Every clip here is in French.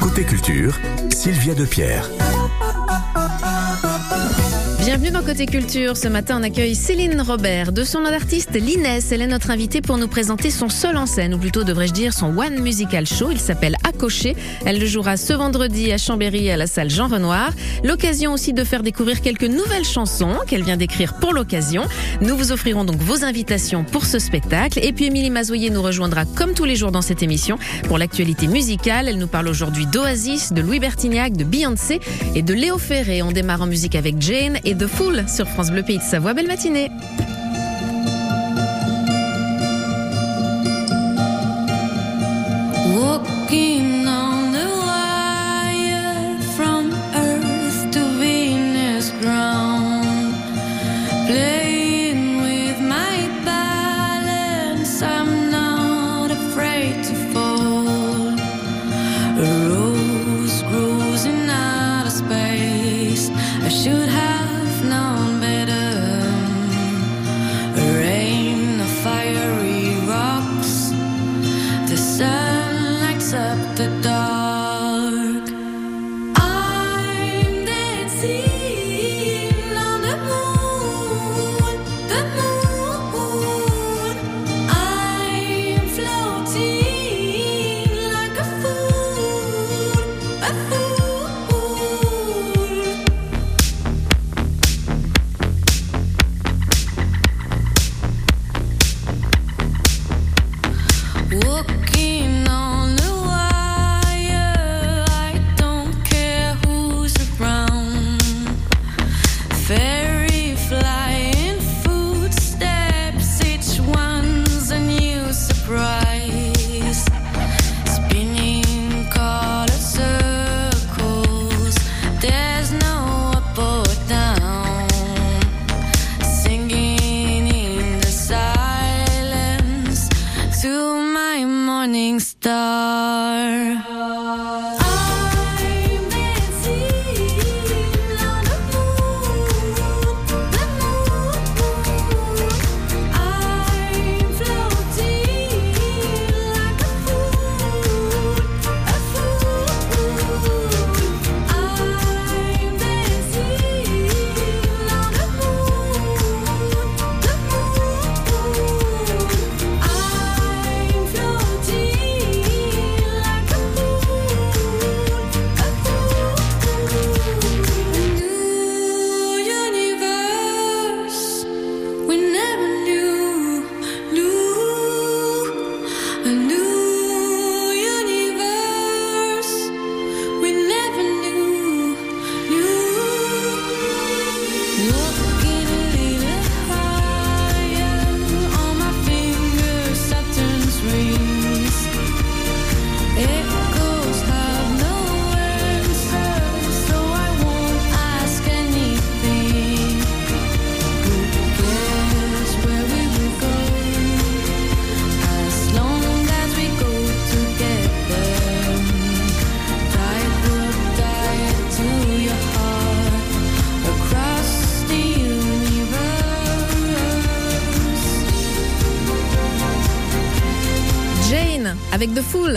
Côté culture, Sylvia Depierre. Bienvenue dans Côté Culture. Ce matin, on accueille Céline Robert. De son nom d'artiste, l'Inès, elle est notre invitée pour nous présenter son seul en scène, ou plutôt devrais-je dire son One Musical Show. Il s'appelle Accroché. Elle le jouera ce vendredi à Chambéry à la salle Jean Renoir. L'occasion aussi de faire découvrir quelques nouvelles chansons qu'elle vient d'écrire pour l'occasion. Nous vous offrirons donc vos invitations pour ce spectacle. Et puis Émilie Mazoyer nous rejoindra comme tous les jours dans cette émission pour l'actualité musicale. Elle nous parle aujourd'hui d'Oasis, de Louis Bertignac, de Beyoncé et de Léo Ferré. On démarre en musique avec Jane et de Fool sur France Bleu Pays de Savoie. Belle matinée.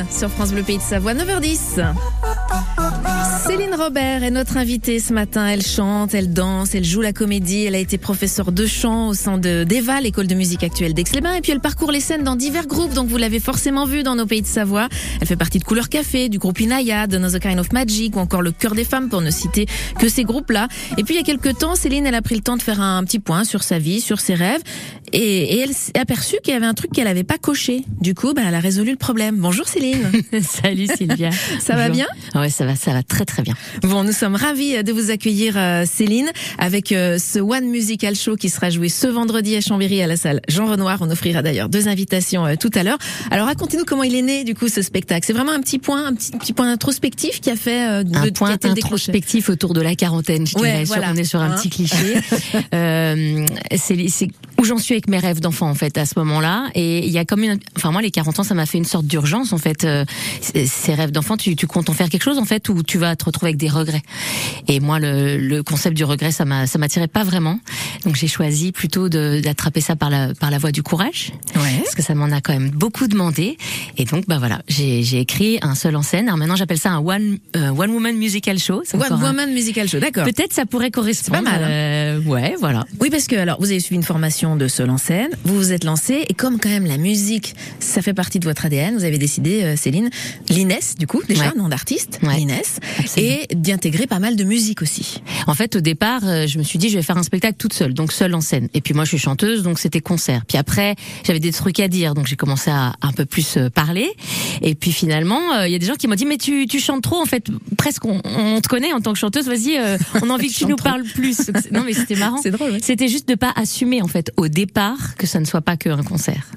Sur France Bleu Pays de Savoie 9h10. Robert est notre invitée ce matin. Elle chante, elle danse, elle joue la comédie. Elle a été professeure de chant au sein de d'EVA, l'école de musique actuelle d'Aix-les-Bains. Et puis elle parcourt les scènes dans divers groupes, donc vous l'avez forcément vu dans nos pays de Savoie. Elle fait partie de Couleur Café, du groupe Inaya, de Another Kind of Magic ou encore le Cœur des Femmes pour ne citer que ces groupes-là. Et puis il y a quelques temps, Céline, elle a pris le temps de faire un petit point sur sa vie, sur ses rêves. Et, et elle s'est aperçue qu'il y avait un truc qu'elle n'avait pas coché. Du coup, bah, elle a résolu le problème. Bonjour Céline. Salut Sylvia. Ça va bien? Ouais, ça va, ça va très très bien. Bon, nous sommes ravis de vous accueillir, euh, Céline, avec euh, ce One Musical Show qui sera joué ce vendredi à Chambéry à la salle Jean Renoir. On offrira d'ailleurs deux invitations euh, tout à l'heure. Alors, racontez-nous comment il est né, du coup, ce spectacle. C'est vraiment un petit point, un petit, petit point introspectif qui a fait euh, de, Un point introspectif autour de la quarantaine, je Ouais, dirais. Voilà. on est sur un Hein. petit cliché. euh, c'est, j'en suis avec mes rêves d'enfant en fait à ce moment-là. Et il y a comme une, enfin moi les 40 ans, ça m'a fait une sorte d'urgence en fait. Euh, ces rêves d'enfant, tu, tu comptes en faire quelque chose en fait ou tu vas te retrouver avec des regrets? Et moi le, le concept du regret, ça m'a ça m'attirait pas vraiment. Donc j'ai choisi plutôt d'attraper ça par la par la voie du courage Ouais. parce que ça m'en a quand même beaucoup demandé. Et donc, bah voilà, j'ai écrit un seul en scène. Alors maintenant, j'appelle ça un one euh, one woman musical show. One un- Woman Musical Show, d'accord. Peut-être ça pourrait correspondre. Pas mal, hein. euh, ouais, voilà. Oui, parce que alors vous avez suivi une formation de seul en scène, vous vous êtes lancé et comme quand même la musique, ça fait partie de votre ADN, vous avez décidé, euh, Céline, l'Inès du coup déjà Ouais. nom d'artiste, Ouais. l'Inès, et d'intégrer pas mal de musique aussi. En fait, au départ, euh, je me suis dit, je vais faire un spectacle toute seule, donc seule en scène. Et puis moi, je suis chanteuse, donc c'était concert. Puis après, j'avais des trucs à dire, donc j'ai commencé à un peu plus euh, parler. Et puis finalement, euh, il y a des gens qui m'ont dit, mais tu, tu chantes trop, en fait, presque on, on te connaît en tant que chanteuse, vas-y, euh, on a envie que tu nous parles plus. Non, mais c'était marrant. C'est drôle, ouais. C'était juste de pas assumer, en fait, au départ, que ça ne soit pas qu'un concert.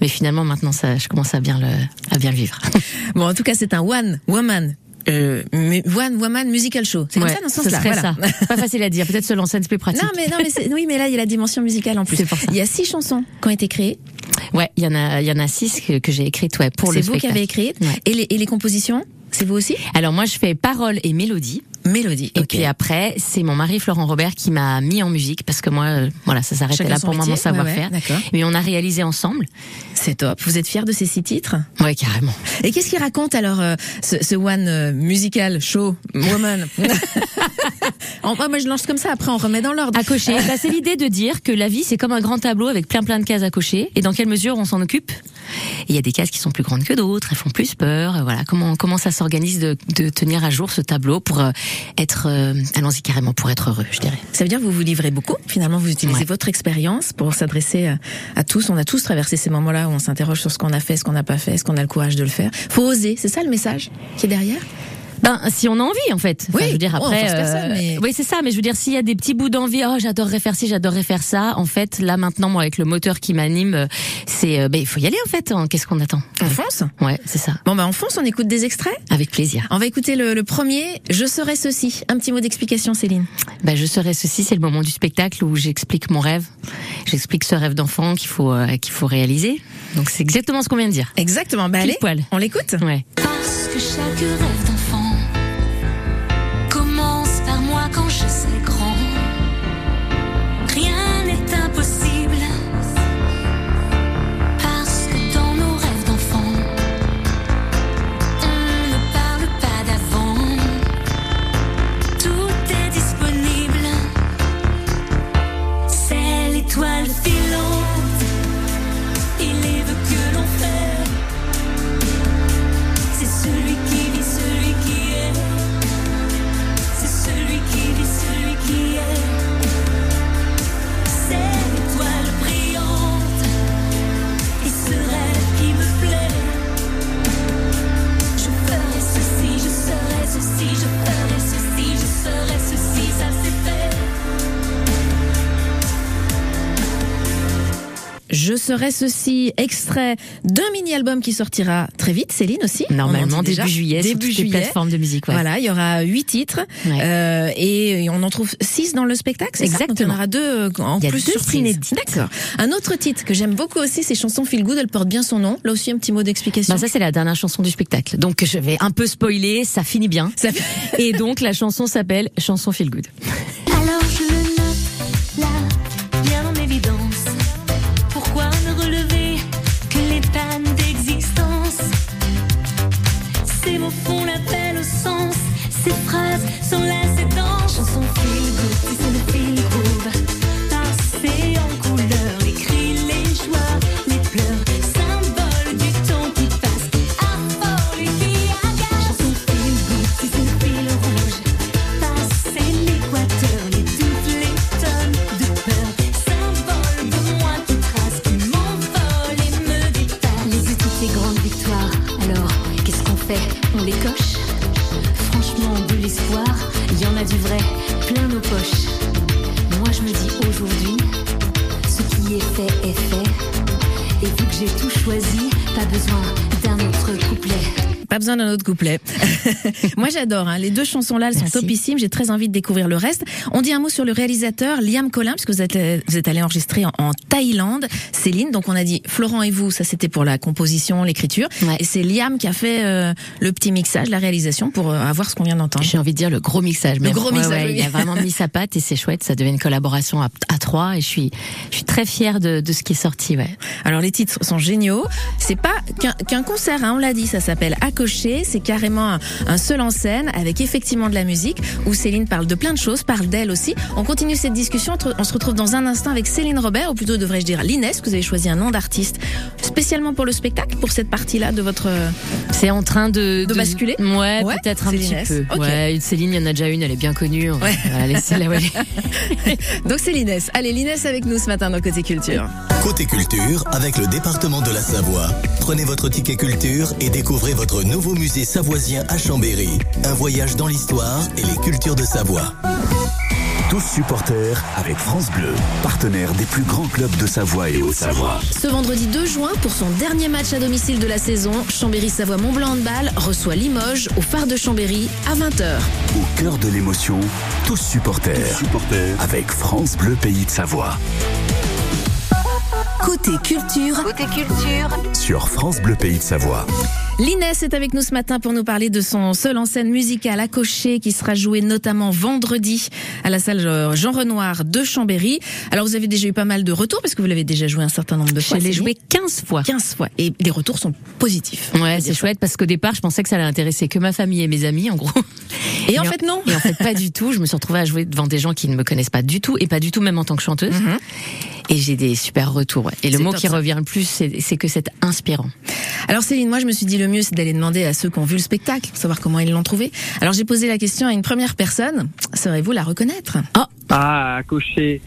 Mais finalement, maintenant, ça, je commence à bien le, à bien le vivre. Bon, en tout cas, c'est un One Woman. Euh, one Woman Musical Show. C'est comme Ouais, ça dans ce sens-là. voilà. ça. C'est pas facile à dire. Peut-être en scène, c'est plus pratique. Non mais non mais c'est- oui mais là il y a la dimension musicale en plus. C'est pour ça. Il y a six chansons qui ont été créées. Ouais, il y en a, il y en a six que, que j'ai écrites, ouais, pour C'est le vous qui spectacle. avez écrit Ouais. et les et les compositions c'est vous aussi? Alors moi, je fais paroles et mélodies. Mélodie. Et puis après, c'est mon mari Florent Robert qui m'a mis en musique parce que moi, euh, voilà, ça s'arrêtait là pour moi mon. Ouais, savoir-faire. ouais. Mais on a réalisé ensemble. c'est top. Vous êtes fiers de ces six titres? Ouais, carrément. Et qu'est-ce qu'il raconte alors euh, ce, ce One euh, Musical Show Woman En- Moi je lance comme ça. Après on remet dans l'ordre. À cocher. Bah, c'est l'idée de dire que la vie, c'est comme un grand tableau avec plein plein de cases à cocher. Et dans quelle mesure on s'en occupe? Il y a des cases qui sont plus grandes que d'autres. Elles font plus peur. Voilà. Comment comment ça s'organise de, de tenir à jour ce tableau pour euh, être, euh, allons-y carrément, pour être heureux, je dirais. Ça veut dire que vous vous livrez beaucoup. Finalement, vous utilisez Ouais. votre expérience pour s'adresser à, à tous. On a tous traversé ces moments-là où on s'interroge sur ce qu'on a fait, ce qu'on n'a pas fait, est-ce qu'on a le courage de le faire. Faut oser. C'est ça le message qui est derrière? Ben, si on a envie, en fait. Enfin, Oui. je veux dire Oh, après. force personne, mais- Oui, c'est ça. Mais je veux dire, s'il y a des petits bouts d'envie, oh, j'adorerais faire ci, j'adorerais faire ça. En fait, là maintenant, moi, avec le moteur qui m'anime, euh, c'est, euh, ben, il faut y aller en fait. hein. Qu'est-ce qu'on attend? On fonce? Ouais, c'est ça. Bon bah on fonce. On écoute des extraits? Avec plaisir. On va écouter le, le premier. Je serai ceci. Un petit mot d'explication, Céline. Ben, je serai ceci, c'est le moment du spectacle où j'explique mon rêve. J'explique ce rêve d'enfant qu'il faut euh, qu'il faut réaliser. Donc c'est exactement ce qu'on vient de dire. Exactement. Pile allez, poil. on l'écoute? Ouais. Parce que chaque rêve Je serai ceci. Extrait d'un mini-album qui sortira très vite. Céline aussi. Normalement déjà. début juillet sur Début toutes les juillet. plateformes de musique. Ouais. Voilà, il y aura huit titres Ouais. euh, et on en trouve six dans le spectacle. c'est ça Donc, il y en Exactement. aura deux euh, en Il y a plus inédites. D'accord. Un autre titre que j'aime beaucoup aussi, c'est chanson Feel Good. Elle porte bien son nom. Là aussi, un petit mot d'explication. Ben, ça c'est la dernière chanson du spectacle. Donc je vais un peu spoiler, ça finit bien. Ça Et donc la chanson s'appelle Chanson Feel Good. mots font l'appel au sens, ces phrases sont là, est fait. Et vu que j'ai tout choisi, pas besoin d'un autre couplet. Pas besoin d'un autre couplet. Moi j'adore, hein. les deux chansons là, elles sont topissimes, j'ai très envie de découvrir le reste. On dit un mot sur le réalisateur Liam Collin, parce que vous êtes, vous êtes allé enregistrer en, en Thaïlande. Céline, donc on a dit Florent et vous, ça c'était pour la composition, l'écriture. Ouais. Et c'est Liam qui a fait euh, le petit mixage, la réalisation pour euh, avoir ce qu'on vient d'entendre. J'ai envie de dire le gros mixage. même. gros Ouais, mixage, ouais, oui. Il a vraiment mis sa patte et c'est chouette. Ça devient une collaboration à, à trois et je suis, je suis très fière de, de ce qui est sorti. Ouais. Alors les titres sont géniaux. C'est pas qu'un concert, hein, on l'a dit, ça s'appelle C'est carrément un, un seul en scène avec effectivement de la musique où Céline parle de plein de choses, parle d'elle aussi. On continue cette discussion. On se retrouve dans un instant avec Céline Robert, ou plutôt devrais-je dire l'Inès, que vous avez choisi un nom d'artiste spécialement pour le spectacle, pour cette partie-là de votre. C'est en train de, De basculer Ouais, Ouais, peut-être un petit peu. Ok. Ouais, Céline, il y en a déjà une, elle est bien connue. On va, Ouais. laisser la ouais. Donc c'est l'Inès. Allez, l'Inès avec nous ce matin dans Côté Culture. Côté culture avec le département de la Savoie. Prenez votre ticket culture et découvrez votre nouveau musée savoisien à Chambéry. Un voyage dans l'histoire et les cultures de Savoie. Tous supporters avec France Bleu, partenaire des plus grands clubs de Savoie et Haute-Savoie. Ce vendredi 2 juin, pour son dernier match à domicile de la saison, Chambéry-Savoie-Mont-Blanc Handball reçoit Limoges au phare de Chambéry à 20h. Au cœur de l'émotion, tous supporters, avec France Bleu Pays de Savoie. Côté culture. Côté culture. Sur France Bleu Pays de Savoie. L'Inès est avec nous ce matin pour nous parler de son seul en scène musicale à cocher qui sera joué notamment vendredi à la salle euh, Jean Renoir de Chambéry. Alors vous avez déjà eu pas mal de retours parce que vous l'avez déjà joué un certain nombre de Je fois. l'ai Céline. joué 15 fois. 15 fois et les retours sont positifs. Ouais, c'est chouette parce qu'au départ, je pensais que ça allait intéresser que ma famille et mes amis, en gros. Et en Et en- fait non. Et en fait, pas du tout. Je me suis retrouvée à jouer devant des gens qui ne me connaissent pas du tout et pas du tout même en tant que chanteuse. Et j'ai des super retours. ouais. Et le mot qui ça. revient le plus, c'est que c'est inspirant. Alors Céline, moi je me suis dit le mieux c'est d'aller demander à ceux qui ont vu le spectacle, savoir comment ils l'ont trouvé. Alors j'ai posé la question à une première personne. Saurez-vous la reconnaître? Ah, à cocher,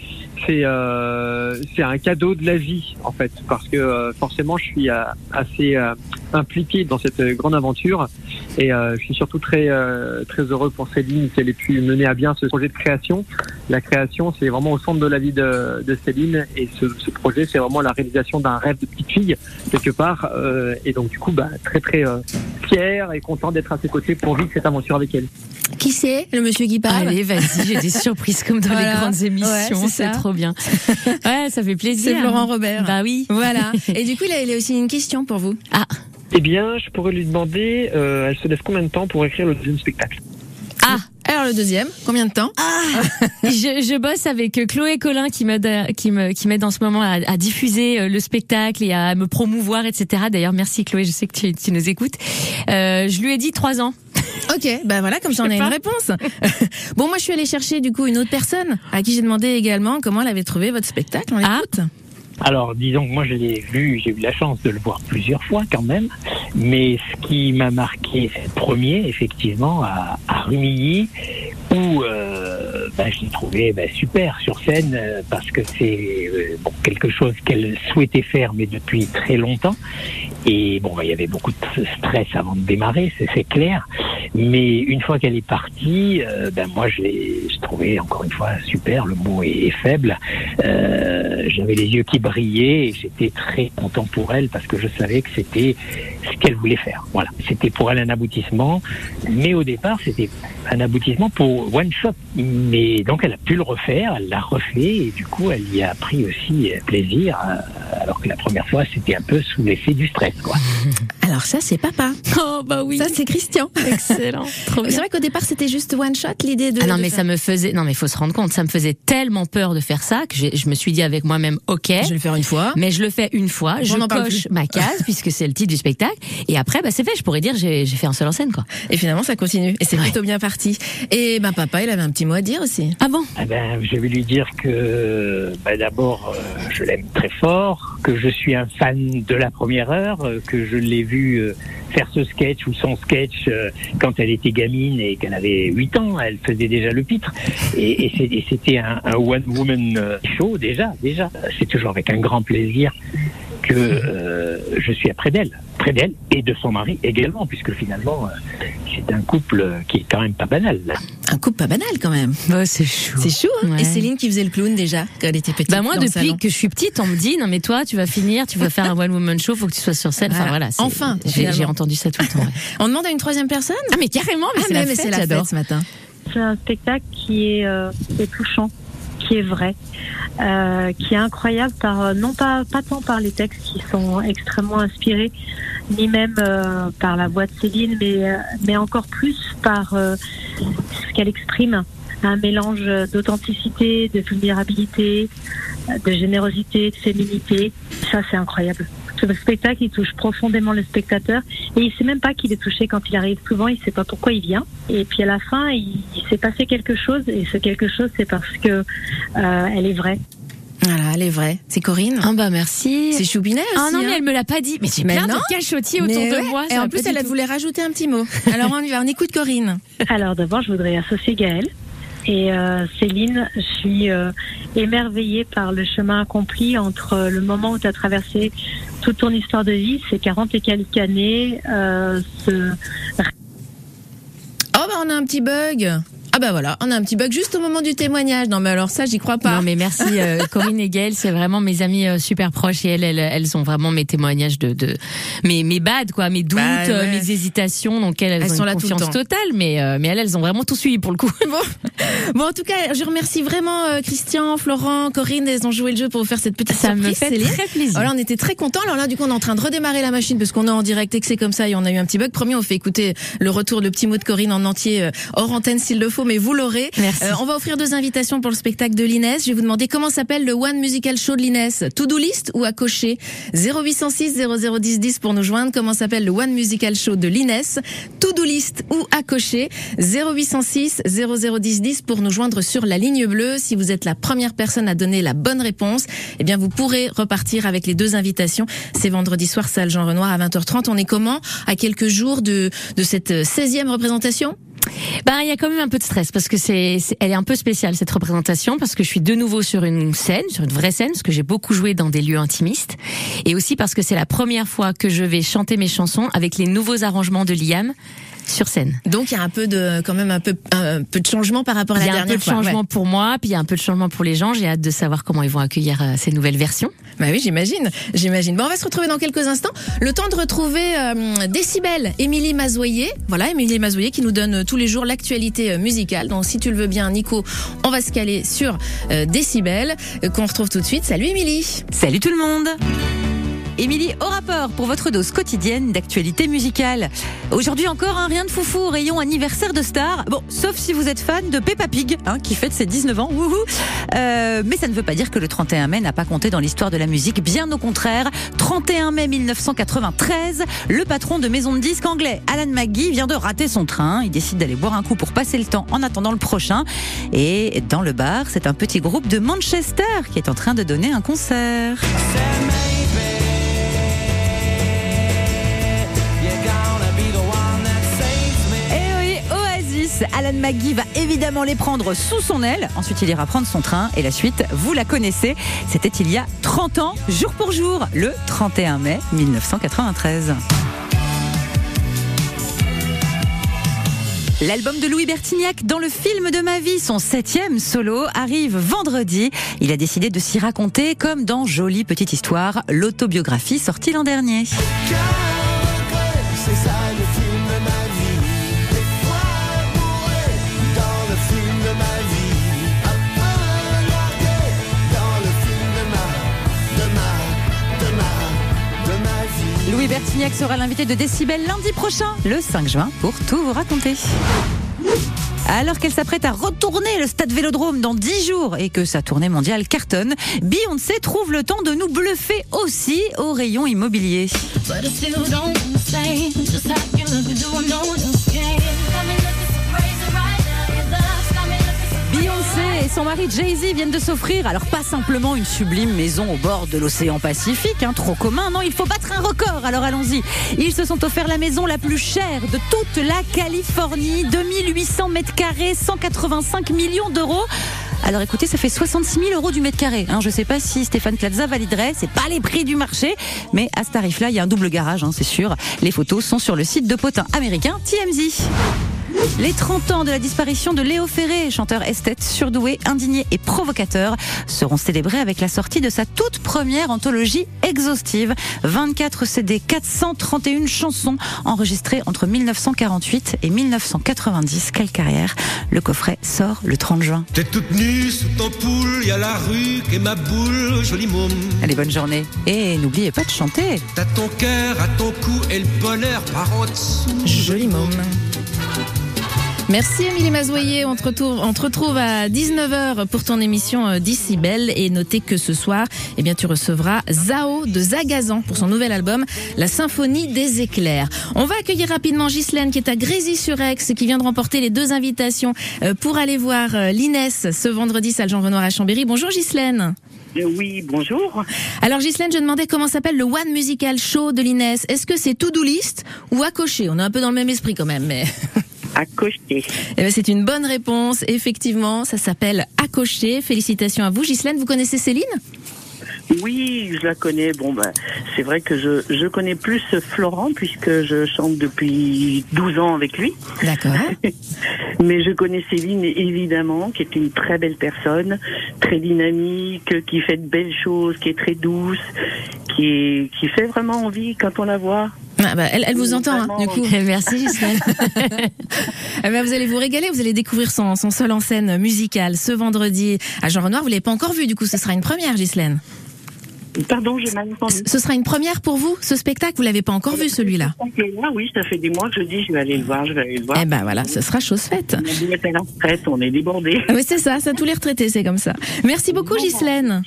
c'est euh, c'est un cadeau de la vie en fait, parce que euh, forcément je suis euh, assez euh, impliqué dans cette grande aventure et euh, je suis surtout très euh, très heureux pour Céline qu'elle ait pu mener à bien ce projet de création. La création, c'est vraiment au centre de la vie de, de Céline et ce, ce projet, c'est vraiment la réalisation d'un rêve de petite fille quelque part euh, et donc du coup, bah, très très euh, fier et content d'être à ses côtés pour vivre cette aventure avec elle. Qui c'est le monsieur qui parle? Allez, vas-y, j'ai des surprises comme dans Voilà. les grandes émissions. c'est trop bien. Ouais, ça fait plaisir. C'est Florent Robert. Bah oui. Voilà. Et du coup, il a, il a aussi une question pour vous. Ah, Eh bien, je pourrais lui demander, euh, elle se laisse combien de temps pour écrire le deuxième spectacle? Ah, Alors le deuxième, combien de temps? Je, je bosse avec Chloé Collin qui m'aide, à- qui me, qui m'aide en ce moment à, à diffuser euh, le spectacle et à me promouvoir, etc. D'ailleurs, merci Chloé, je sais que tu, tu nous écoutes. Euh, je lui ai dit trois ans. Ok, ben voilà, comme ça on a une réponse. bon, moi je suis allée chercher du coup une autre personne à qui j'ai demandé également comment elle avait trouvé votre spectacle. On Ah. Alors, disons que moi, je l'ai vu, j'ai eu la chance de le voir plusieurs fois quand même. Mais ce qui m'a marqué, c'est le premier, effectivement, à, à Rumilly, où euh, ben, je l'ai trouvé ben, super sur scène, euh, parce que c'est euh, bon, quelque chose qu'elle souhaitait faire, mais depuis très longtemps. Et bon, ben, il y avait beaucoup de stress avant de démarrer, c'est c'est clair. Mais une fois qu'elle est partie, euh, ben moi, je l'ai je trouvais encore une fois super. Le mot est, faible. Euh, J'avais les yeux qui brillaient j'étais très content pour elle parce que je savais que c'était ce qu'elle voulait faire. Voilà, c'était pour elle un aboutissement. Mais au départ, c'était un aboutissement pour one shot. Mais donc, elle a pu le refaire, elle l'a refait et du coup, elle y a pris aussi euh, plaisir. euh, Alors que la première fois, c'était un peu sous l'effet du stress, quoi. Alors ça c'est papa. Oh bah oui. Ça c'est Christian. excellent. C'est vrai qu'au départ c'était juste one shot l'idée de. Ah non de mais faire- ça me faisait non mais faut se rendre compte ça me faisait tellement peur de faire ça que je me suis dit avec moi-même ok Je vais le faire une fois. mais je le fais une fois je On parle coche ma case puisque c'est le titre du spectacle et après bah c'est fait je pourrais dire j'ai fait un seul en scène quoi Et finalement ça continue. Et c'est Ouais. plutôt bien parti. Et ben papa il avait un petit mot à dire aussi. ah bon? Eh ben, je vais lui dire que ben, d'abord, euh, je l'aime très fort, que je suis un fan de la première heure, euh, que je l'ai vu euh, faire ce sketch ou son sketch euh, quand elle était gamine et qu'elle avait 8 ans, elle faisait déjà le pitre. Et, c'était un, un one-woman show déjà, déjà. C'est toujours avec un grand plaisir que euh, je suis après d'elle, et de son mari également, puisque finalement, euh, c'est un couple qui est quand même pas banal. Un couple pas banal quand même. Bah, c'est chou. C'est chaud. Hein Ouais. Et Céline qui faisait le clown déjà quand elle était petite. Bah moi dans depuis que je suis petite, on me dit non mais toi tu vas finir, tu vas faire un one woman show, faut que tu sois sur scène. Enfin Voilà. Enfin, j'ai entendu ça tout le temps. ouais. On demande à une troisième personne Ah mais carrément, mais Ah c'est mais, la fête, la ce matin. C'est un spectacle qui est, euh, qui est touchant, qui est vrai, euh, qui est incroyable par euh, non pas pas tant par les textes qui sont extrêmement inspirés, ni même euh, par la voix de Céline, mais mais encore plus par ce qu'elle exprime, un mélange d'authenticité, de vulnérabilité, de générosité, de féminité. Ça c'est incroyable. Ce spectacle, il touche profondément le spectateur et il sait même pas qu'il est touché quand il arrive. Souvent, il sait pas pourquoi il vient. Et puis à la fin, il, il s'est passé quelque chose et ce quelque chose, c'est parce que euh, elle est vraie. Voilà, elle est vraie. C'est Corinne. Ah bah merci. C'est Choubinet aussi. Ah non mais hein. elle me l'a pas dit. Mais j'ai plein non. de cachotiers autour de moi. Et en plus, elle tout. voulait rajouter un petit mot. Alors on y va, on écoute Corinne. Alors d'abord, je voudrais associer Gaëlle. Et euh, Céline, je suis euh, émerveillée par le chemin accompli entre euh, le moment où tu as traversé toute ton histoire de vie, ces 40 et quelques années, Oh bah on a un petit bug. Ah bah voilà, on a un petit bug juste au moment du témoignage. Non mais alors ça, j'y crois pas. Non mais merci euh, Corinne et Gaëlle, c'est vraiment mes amies euh, super proches et elles, elles, elles ont vraiment mes témoignages de, de mes mes bad quoi, mes doutes, Bah, ouais. euh, mes hésitations. Donc elles, elles, Elles ont sont une là tout le confiance temps. totale, mais euh, mais elles, elles ont vraiment tout suivi pour le coup. Bon, en tout cas, je remercie vraiment euh, Christian, Florent, Corinne, elles ont joué le jeu pour vous faire cette petite Ça me surprise. fait Céline. très plaisir. Voilà, on était très contents. Alors là, du coup, on est en train de redémarrer la machine parce qu'on est en direct et que c'est comme ça et on a eu un petit bug. Premier, on fait écouter le retour, le petit mot de Corinne en entier, hors antenne s'il le faut, mais vous l'aurez. Merci. Euh, on va offrir deux invitations pour le spectacle de l'Inès. Je vais vous demander comment s'appelle le One Musical Show de l'Inès. To-do list ou à cocher? 0806 0010 10 pour nous joindre. Comment s'appelle le One Musical Show de l'Inès To-do list ou à cocher? 0806 0010 10 pour nous joindre sur la ligne bleue. Si vous êtes la première personne à donner la bonne réponse, eh bien vous pourrez repartir avec les deux invitations. C'est vendredi soir, salle Jean Renoir à 20h30. On est comment? À quelques jours de, de cette 16e représentation? Bah, il y a quand même un peu de stress parce que c'est, elle est un peu spéciale cette représentation parce que je suis de nouveau sur une scène, sur une vraie scène, parce que j'ai beaucoup joué dans des lieux intimistes, et aussi parce que c'est la première fois que je vais chanter mes chansons avec les nouveaux arrangements de Liam sur scène. Donc il y a un peu de quand même un peu un peu de changement par rapport à la Il y a un dernière peu de fois. changement ouais. pour moi, puis il y a un peu de changement pour les gens. J'ai hâte de savoir comment ils vont accueillir euh, ces nouvelles versions. Bah oui, j'imagine, j'imagine. Bon, on va se retrouver dans quelques instants. Le temps de retrouver euh, Décibel, Émilie Mazoyer. Voilà, Émilie Mazoyer qui nous donne euh, tous les jours l'actualité euh, musicale. Donc, si tu le veux bien, Nico, on va se caler sur euh, Décibel, qu'on retrouve tout de suite. Salut Émilie. Salut tout le monde Émilie au rapport pour votre dose quotidienne d'actualité musicale. Aujourd'hui encore un rien de foufou rayon anniversaire de star. Bon, sauf si vous êtes fan de Peppa Pig, hein, qui fête ses 19 ans. Wouhou. Euh, mais ça ne veut pas dire que le 31 mai n'a pas compté dans l'histoire de la musique. Bien au contraire. 31 mai 1993, le patron de maison de disques anglais, Alan McGee, vient de rater son train. Il décide d'aller boire un coup pour passer le temps en attendant le prochain. Et dans le bar, c'est un petit groupe de Manchester qui est en train de donner un concert. Alan McGee va évidemment les prendre sous son aile. Ensuite, il ira prendre son train. Et la suite, vous la connaissez. C'était il y a 30 ans, jour pour jour, le 31 mai 1993. L'album de Louis Bertignac dans le film de ma vie, son septième solo, arrive vendredi. Il a décidé de s'y raconter comme dans Jolie Petite Histoire, l'autobiographie sortie l'an dernier. Louis Bertignac sera l'invité de Décibel lundi prochain, le 5 juin, pour tout vous raconter. Alors qu'elle s'apprête à retourner le stade Vélodrome dans 10 jours et que sa tournée mondiale cartonne, Beyoncé trouve le temps de nous bluffer aussi au rayon immobilier. Son mari Jay-Z viennent de s'offrir, alors pas simplement une sublime maison au bord de l'océan Pacifique, hein, trop commun, non, il faut battre un record, alors allons-y. Ils se sont offert la maison la plus chère de toute la Californie, 2800 mètres carrés, 185 millions d'euros. Alors écoutez, ça fait 66 000 euros du mètre carré. Hein, je sais pas si Stéphane Plaza validerait, c'est pas les prix du marché, mais à ce tarif-là, il y a un double garage, hein, c'est sûr. Les photos sont sur le site de potin américain TMZ. Les 30 ans de la disparition de Léo Ferré, chanteur esthète, surdoué, indigné et provocateur, seront célébrés avec la sortie de sa toute première anthologie exhaustive. 24 CD, 431 chansons enregistrées entre 1948 et 1990. Quelle carrière Le coffret sort le 30 juin. T'es toute nue sous ton poule, y a la rue qui est ma boule, joli môme. Allez, bonne journée. Et n'oubliez pas de chanter. T'as ton cœur à ton cou et le bonheur par en dessous. Joli môme. Merci Émilie Mazoyer. On te retrouve, on te retrouve à 19h pour ton émission euh, d'ici belle et notez que ce soir, eh bien, tu recevras Zao de Zagazan pour son nouvel album La Symphonie des éclairs. On va accueillir rapidement Ghislaine qui est à Grésy-sur-Aix qui vient de remporter les deux invitations euh, pour aller voir euh, l'Inès ce vendredi salle Jean Renoir à Chambéry. Bonjour Ghislaine. Oui, bonjour. Alors Ghislaine, je demandais comment s'appelle le One Musical Show de l'Inès. Est-ce que c'est to-do list ou à cocher On est un peu dans le même esprit quand même, mais... À cocher. Eh ben, c'est une bonne réponse. Effectivement, ça s'appelle Accrocher. Félicitations à vous. Ghislaine, vous connaissez Céline? Oui, je la connais. Bon, ben, c'est vrai que je, je connais plus Florent puisque je chante depuis 12 ans avec lui. D'accord. Mais je connais Céline évidemment, qui est une très belle personne, très dynamique, qui fait de belles choses, qui est très douce, qui est, qui fait vraiment envie quand on la voit. Ah bah, elle, elle vous entend, hein, du coup. Merci Ghislaine. Eh ben, vous allez vous régaler, vous allez découvrir son, son seul en scène musicale ce vendredi à Jean Renoir. Vous l'avez pas encore vu, du coup, ce sera une première, Ghislaine. Pardon, j'ai mal entendu. Ce sera une première pour vous, ce spectacle? Vous l'avez pas encore vu, celui-là? Ah oui, ça fait des mois que je dis je vais aller le voir, je vais aller le voir. Eh ben voilà, ce sera chose faite. On est à la retraite, on est débordés. Ah Oui, c'est ça, ça tous les retraités, c'est comme ça. Merci beaucoup, Ghislaine.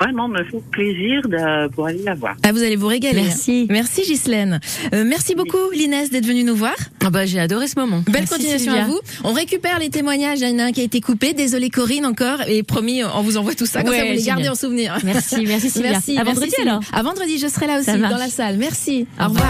Vraiment me fait plaisir de, pour aller la voir. Ah, vous allez vous régaler. Merci. Merci, Ghislaine. Euh, merci beaucoup, Linès, d'être venue nous voir. Ah bah, j'ai adoré ce moment. Belle Merci, continuation Sylvia. à vous. On récupère les témoignages. Il y en a un qui a été coupé. Désolé, Corinne, encore. Et promis, on vous envoie tout ça. Comme Ouais, ça, vous les gardez en souvenir. Merci, merci Sylvia. Merci. À vendredi alors. À vendredi, je serai là aussi, dans la salle. Merci. Au revoir.